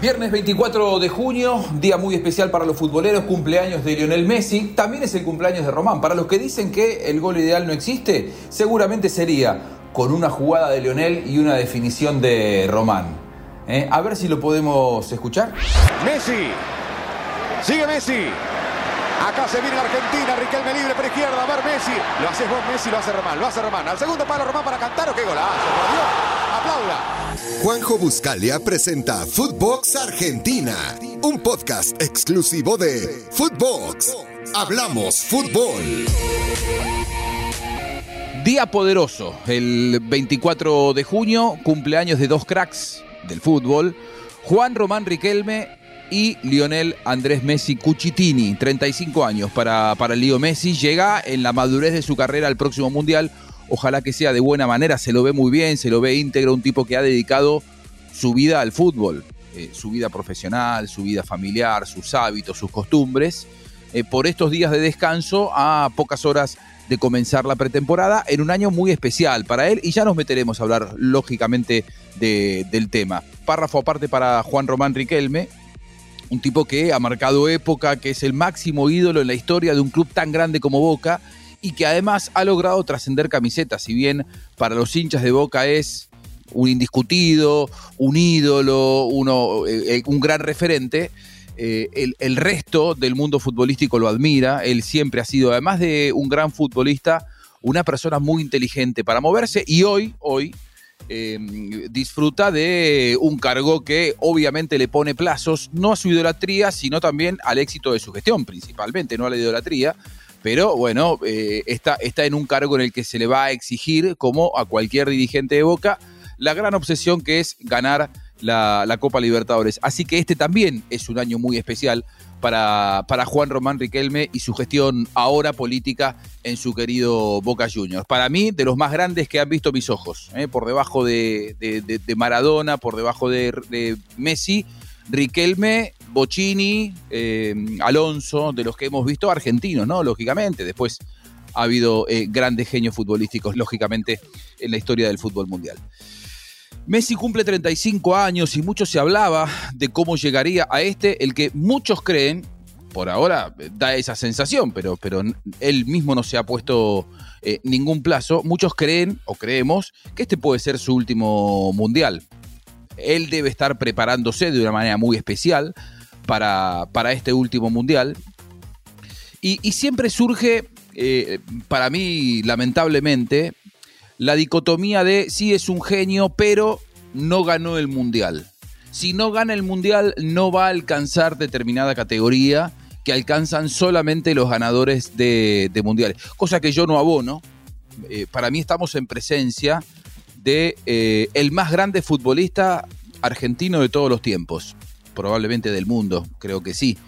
Viernes 24 de junio, día muy especial para los futboleros, cumpleaños de Lionel Messi, también es el cumpleaños de Román. Para los que dicen que el gol ideal no existe, seguramente sería con una jugada de Lionel y una definición de Román. ¿Eh? A ver si lo podemos escuchar. Messi, sigue Messi. Acá se viene la Argentina, Riquelme libre por izquierda, a ver Messi. Lo haces vos, Messi, lo hace Román, lo hace Román. Al segundo palo Román para cantar, qué golazo, por Dios. Aplauda. Juanjo Buscalia presenta Footbox Argentina, un podcast exclusivo de Footbox. Hablamos fútbol. Día poderoso, el 24 de junio, cumpleaños de dos cracks del fútbol, Juan Román Riquelme y Lionel Andrés Messi Cucitini, 35 años para, para Leo Messi, llega en la madurez de su carrera al próximo Mundial, ojalá que sea de buena manera, se lo ve muy bien, se lo ve íntegro, un tipo que ha dedicado su vida al fútbol, eh, su vida profesional, su vida familiar, sus hábitos, sus costumbres, eh, por estos días de descanso a pocas horas de comenzar la pretemporada en un año muy especial para él. Y ya nos meteremos a hablar lógicamente del tema. Párrafo aparte para Juan Román Riquelme, un tipo que ha marcado época, que es el máximo ídolo en la historia de un club tan grande como Boca y que además ha logrado trascender camisetas, si bien para los hinchas de Boca es un indiscutido, un ídolo, uno, eh, eh, un gran referente. Eh, el, el, resto del mundo futbolístico lo admira. Él siempre ha sido, además de un gran futbolista, una persona muy inteligente para moverse y hoy, hoy, Em, disfruta de un cargo que obviamente le pone plazos, no a su idolatría, sino también al éxito de su gestión, principalmente, no a la idolatría. Pero bueno, eh, está, está en un cargo en el que se le va a exigir, como a cualquier dirigente de Boca, la gran obsesión que es ganar la Copa Libertadores. Así que este también es un año muy especial para, para Juan Román Riquelme y su gestión ahora política en su querido Boca Juniors. Para mí, de los más grandes que han visto mis ojos, ¿eh? por debajo de, Maradona, por debajo de, Messi, Riquelme, Bocini, eh, Alonso, de los que hemos visto argentinos, ¿no? Lógicamente, después ha habido eh, grandes genios futbolísticos, lógicamente, en la historia del fútbol mundial. Messi cumple 35 años y mucho se hablaba de cómo llegaría a este, el que muchos creen, por ahora da esa sensación, pero, pero él mismo no se ha puesto eh, ningún plazo, muchos creen o creemos que este puede ser su último mundial. Él debe estar preparándose de una manera muy especial para, para este último mundial. Y, siempre surge, eh, para mí, lamentablemente, la dicotomía de sí es un genio, pero no ganó el mundial. Si no gana el mundial, no va a alcanzar determinada categoría que alcanzan solamente los ganadores de, mundiales. Cosa que yo no abono. Eh, para mí estamos en presencia de eh, el más grande futbolista argentino de todos los tiempos. Probablemente del mundo, creo que sí.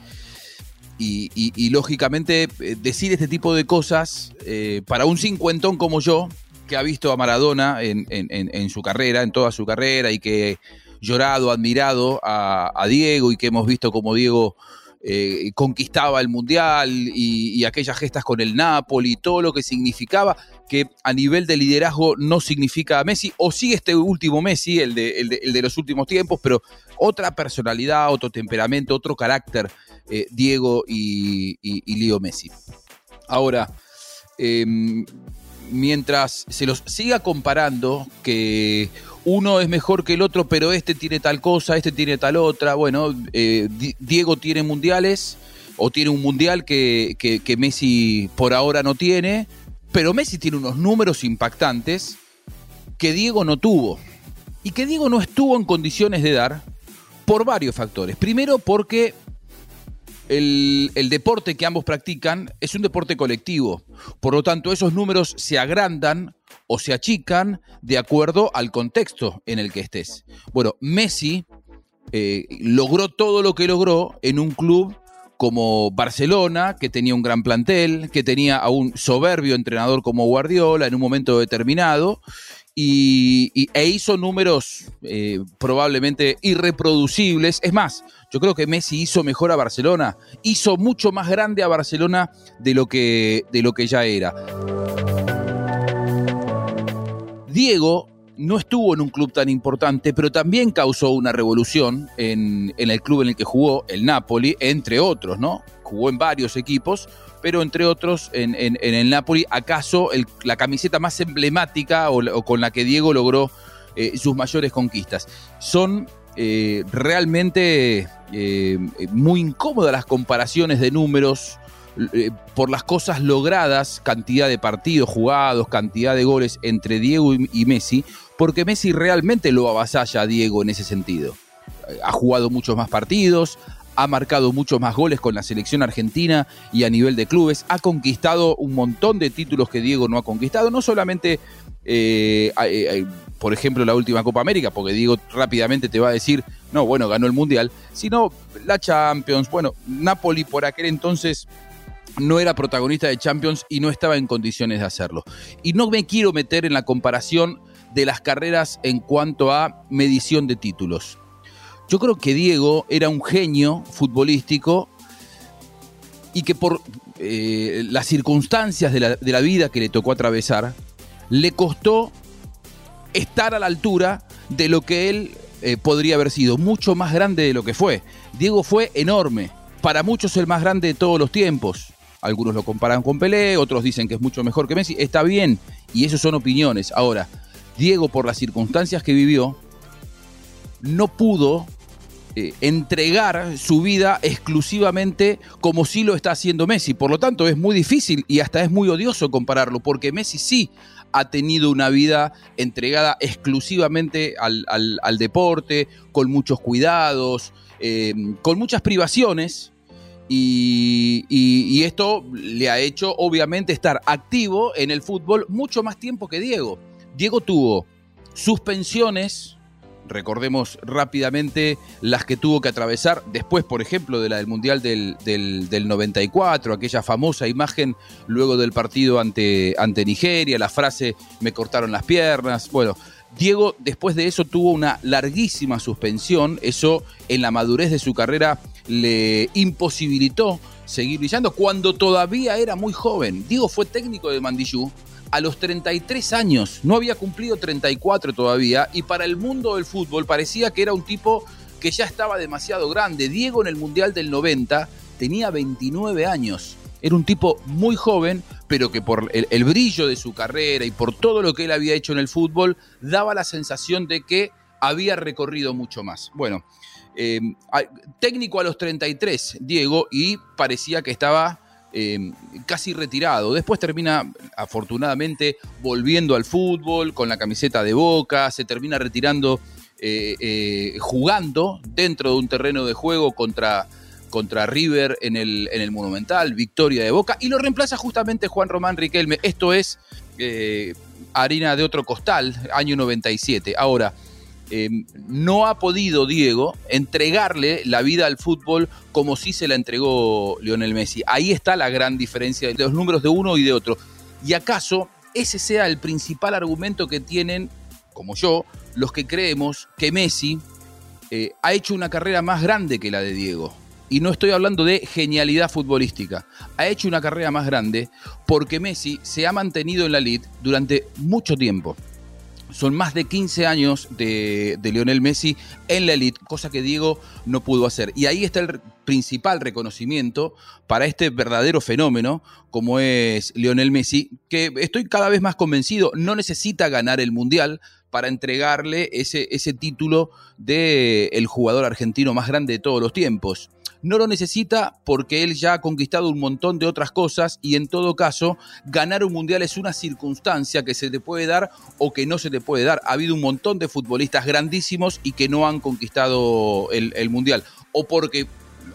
Y, lógicamente eh, decir este tipo de cosas para un cincuentón como yo, que ha visto a Maradona en, su carrera, en toda su carrera, y que llorado, admirado a, Diego, y que hemos visto como Diego eh, conquistaba el Mundial y, aquellas gestas con el Napoli, todo lo que significaba, que a nivel de liderazgo no significa Messi, o sí este último Messi, el de, de, los últimos tiempos, pero otra personalidad, otro temperamento, otro carácter, eh, Diego y, y, Leo Messi. Ahora, em, mientras se los siga comparando, que uno es mejor que el otro, pero este tiene tal cosa, este tiene tal otra. Bueno, eh, Diego tiene mundiales, o tiene un mundial que, que, Messi por ahora no tiene, pero Messi tiene unos números impactantes que Diego no tuvo. Y que Diego no estuvo en condiciones de dar por varios factores. Primero porque el, deporte que ambos practican es un deporte colectivo. Por lo tanto, esos números se agrandan o se achican de acuerdo al contexto en el que estés. Bueno, Messi eh, logró todo lo que logró en un club como Barcelona, que tenía un gran plantel, que tenía a un soberbio entrenador como Guardiola en un momento determinado, y, e hizo números eh, probablemente irreproducibles. Es más, yo creo que Messi hizo mejor a Barcelona, hizo mucho más grande a Barcelona de lo que, de lo que ya era. Diego no estuvo en un club tan importante, pero también causó una revolución en, el club en el que jugó, el Napoli, entre otros, ¿no? Jugó en varios equipos, pero entre otros en, el Napoli, acaso la camiseta más emblemática o, con la que Diego logró eh, sus mayores conquistas. Son eh, realmente eh, muy incómodas las comparaciones de números por las cosas logradas, cantidad de partidos jugados, cantidad de goles entre Diego y Messi, porque Messi realmente lo avasalla a Diego en ese sentido. Ha jugado muchos más partidos, ha marcado muchos más goles con la selección argentina y a nivel de clubes, ha conquistado un montón de títulos que Diego no ha conquistado, no solamente, eh, eh, eh, por ejemplo, la última Copa América, porque Diego rápidamente te va a decir, no, bueno, ganó el Mundial, sino la Champions, bueno, Napoli por aquel entonces no era protagonista de Champions y no estaba en condiciones de hacerlo. Y no me quiero meter en la comparación de las carreras en cuanto a medición de títulos. Yo creo que Diego era un genio futbolístico y que por eh, las circunstancias de la, vida que le tocó atravesar, le costó estar a la altura de lo que él eh, podría haber sido, mucho más grande de lo que fue. Diego fue enorme, para muchos el más grande de todos los tiempos. Algunos lo comparan con Pelé, otros dicen que es mucho mejor que Messi. Está bien, y eso son opiniones. Ahora, Diego, por las circunstancias que vivió, no pudo eh, entregar su vida exclusivamente como sí lo está haciendo Messi. Por lo tanto, es muy difícil y hasta es muy odioso compararlo, porque Messi sí ha tenido una vida entregada exclusivamente al, deporte, con muchos cuidados, eh, con muchas privaciones. Y, esto le ha hecho, obviamente, estar activo en el fútbol mucho más tiempo que Diego. Diego tuvo suspensiones, recordemos rápidamente las que tuvo que atravesar después, por ejemplo, de la del Mundial del, 94, aquella famosa imagen luego del partido ante, ante Nigeria, la frase me cortaron las piernas, bueno. Diego después de eso tuvo una larguísima suspensión, eso en la madurez de su carrera le imposibilitó seguir brillando cuando todavía era muy joven. Diego fue técnico de Mandillú a los 33 años, no había cumplido 34 todavía, y para el mundo del fútbol parecía que era un tipo que ya estaba demasiado grande. Diego en el Mundial del 90 tenía 29 años. Era un tipo muy joven, pero que por el, brillo de su carrera y por todo lo que él había hecho en el fútbol, daba la sensación de que había recorrido mucho más. Bueno, eh, técnico a los 33, Diego, y parecía que estaba Em, casi retirado. Después termina, afortunadamente, volviendo al fútbol con la camiseta de boca, se termina retirando eh, eh, jugando dentro de un terreno de juego contra, contra River en el, en el Monumental, victoria de Boca, y lo reemplaza justamente Juan Román Riquelme. Esto es eh, harina de otro costal, año 97. Ahora, Em, no ha podido Diego entregarle la vida al fútbol como si se la entregó Lionel Messi. Ahí está la gran diferencia de los números de uno y de otro. ¿Y acaso ese sea el principal argumento que tienen, como yo, los que creemos que Messi eh, ha hecho una carrera más grande que la de Diego? Y no estoy hablando de genialidad futbolística. Ha hecho una carrera más grande porque Messi se ha mantenido en la lid durante mucho tiempo. Son más de 15 años de, Lionel Messi en la elite, cosa que Diego no pudo hacer. Y ahí está el principal reconocimiento para este verdadero fenómeno como es Lionel Messi, que estoy cada vez más convencido, no necesita ganar el Mundial para entregarle ese, ese título de el jugador argentino más grande de todos los tiempos no lo necesita porque él ya ha conquistado un montón de otras cosas y en todo caso ganar un mundial es una circunstancia que se te puede dar o que no se te puede dar. Ha habido un montón de futbolistas grandísimos y que no han conquistado el, mundial o porque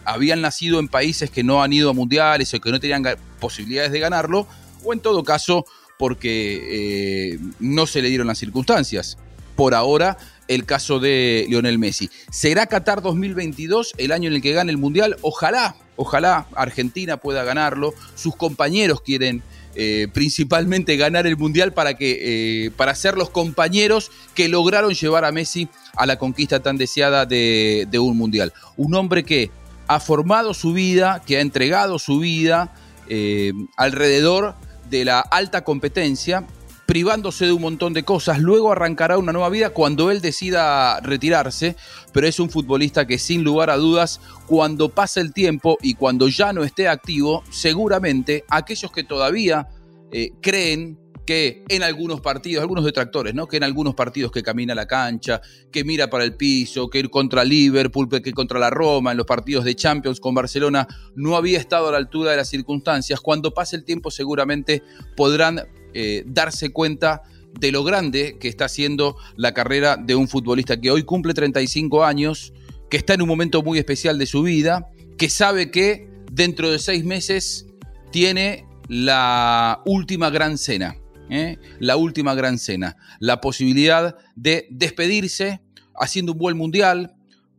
habían nacido en países que no han ido a mundiales o que no tenían posibilidades de ganarlo o en todo caso porque eh, no se le dieron las circunstancias. Por ahora el caso de Lionel Messi. ¿Será Qatar 2022 el año en el que gane el Mundial? Ojalá, ojalá Argentina pueda ganarlo. Sus compañeros quieren eh, principalmente ganar el Mundial para, que, eh, para ser los compañeros que lograron llevar a Messi a la conquista tan deseada de, un Mundial. Un hombre que ha formado su vida, que ha entregado su vida eh, alrededor de la alta competencia privándose de un montón de cosas. Luego arrancará una nueva vida cuando él decida retirarse, pero es un futbolista que sin lugar a dudas, cuando pase el tiempo y cuando ya no esté activo, seguramente aquellos que todavía eh, creen que en algunos partidos, algunos detractores, ¿no? Que en algunos partidos que camina la cancha, que mira para el piso, que ir contra Liverpool, que contra la Roma, en los partidos de Champions con Barcelona, no había estado a la altura de las circunstancias. Cuando pase el tiempo seguramente podrán eh, darse cuenta de lo grande que está haciendo la carrera de un futbolista que hoy cumple 35 años, que está en un momento muy especial de su vida, que sabe que dentro de seis meses tiene la última gran cena ¿eh? la última gran cena, la posibilidad de despedirse haciendo un buen mundial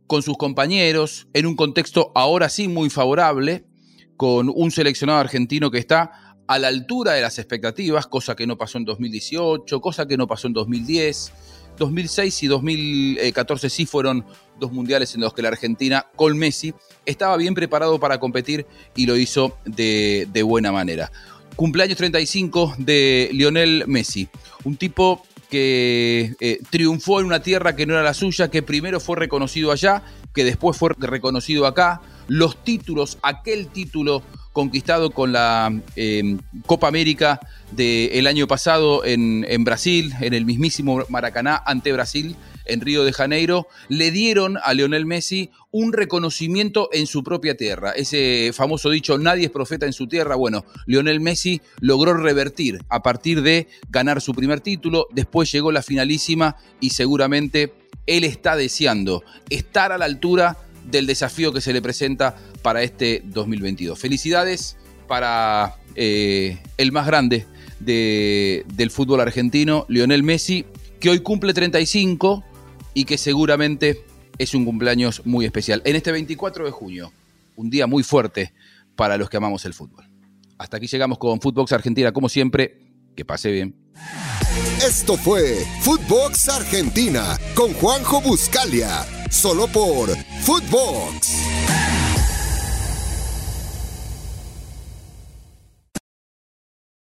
con sus compañeros, en un contexto ahora sí muy favorable, con un seleccionado argentino que está a la altura de las expectativas, cosa que no pasó en 2018, cosa que no pasó en 2010. 2006 y 2014 sí fueron dos mundiales en los que la Argentina, con Messi, estaba bien preparado para competir y lo hizo de, de buena manera cumpleaños 35 de Lionel Messi, un tipo que eh, triunfó en una tierra que no era la suya, que primero fue reconocido allá, que después fue reconocido acá, los títulos, aquel título conquistado con la eh, Copa América del año pasado en, en Brasil, en el mismísimo Maracaná ante Brasil, en Río de Janeiro, le dieron a Lionel Messi un reconocimiento en su propia tierra. Ese famoso dicho, nadie es profeta en su tierra. Bueno, Lionel Messi logró revertir a partir de ganar su primer título, después llegó la finalísima y seguramente él está deseando estar a la altura del desafío que se le presenta para este 2022. Felicidades para eh, el más grande del fútbol argentino, Lionel Messi, que hoy cumple 35 y que seguramente es un cumpleaños muy especial. En este 24 de junio, un día muy fuerte para los que amamos el fútbol. Hasta aquí llegamos con Footbox Argentina, como siempre. Que pase bien. Esto fue Footbox Argentina con Juanjo Buscalia, solo por Footbox.